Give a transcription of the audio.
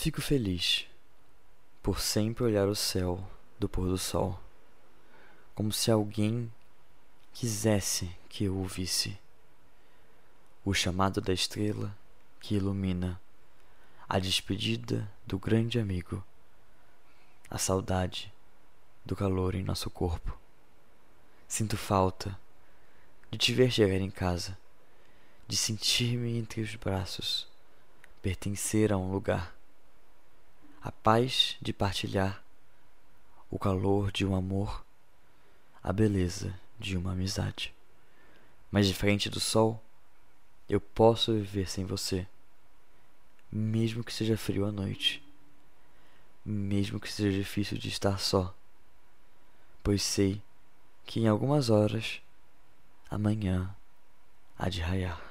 Fico feliz por sempre olhar o céu do pôr do sol, como se alguém quisesse que eu ouvisse o chamado da estrela que ilumina a despedida do grande amigo, a saudade do calor em nosso corpo. Sinto falta de te ver chegar em casa, de sentir-me entre os braços, pertencer a um lugar a paz de partilhar, o calor de um amor, a beleza de uma amizade. Mas diferente do sol, eu posso viver sem você, mesmo que seja frio à noite, mesmo que seja difícil de estar só, pois sei que em algumas horas amanhã há de raiar.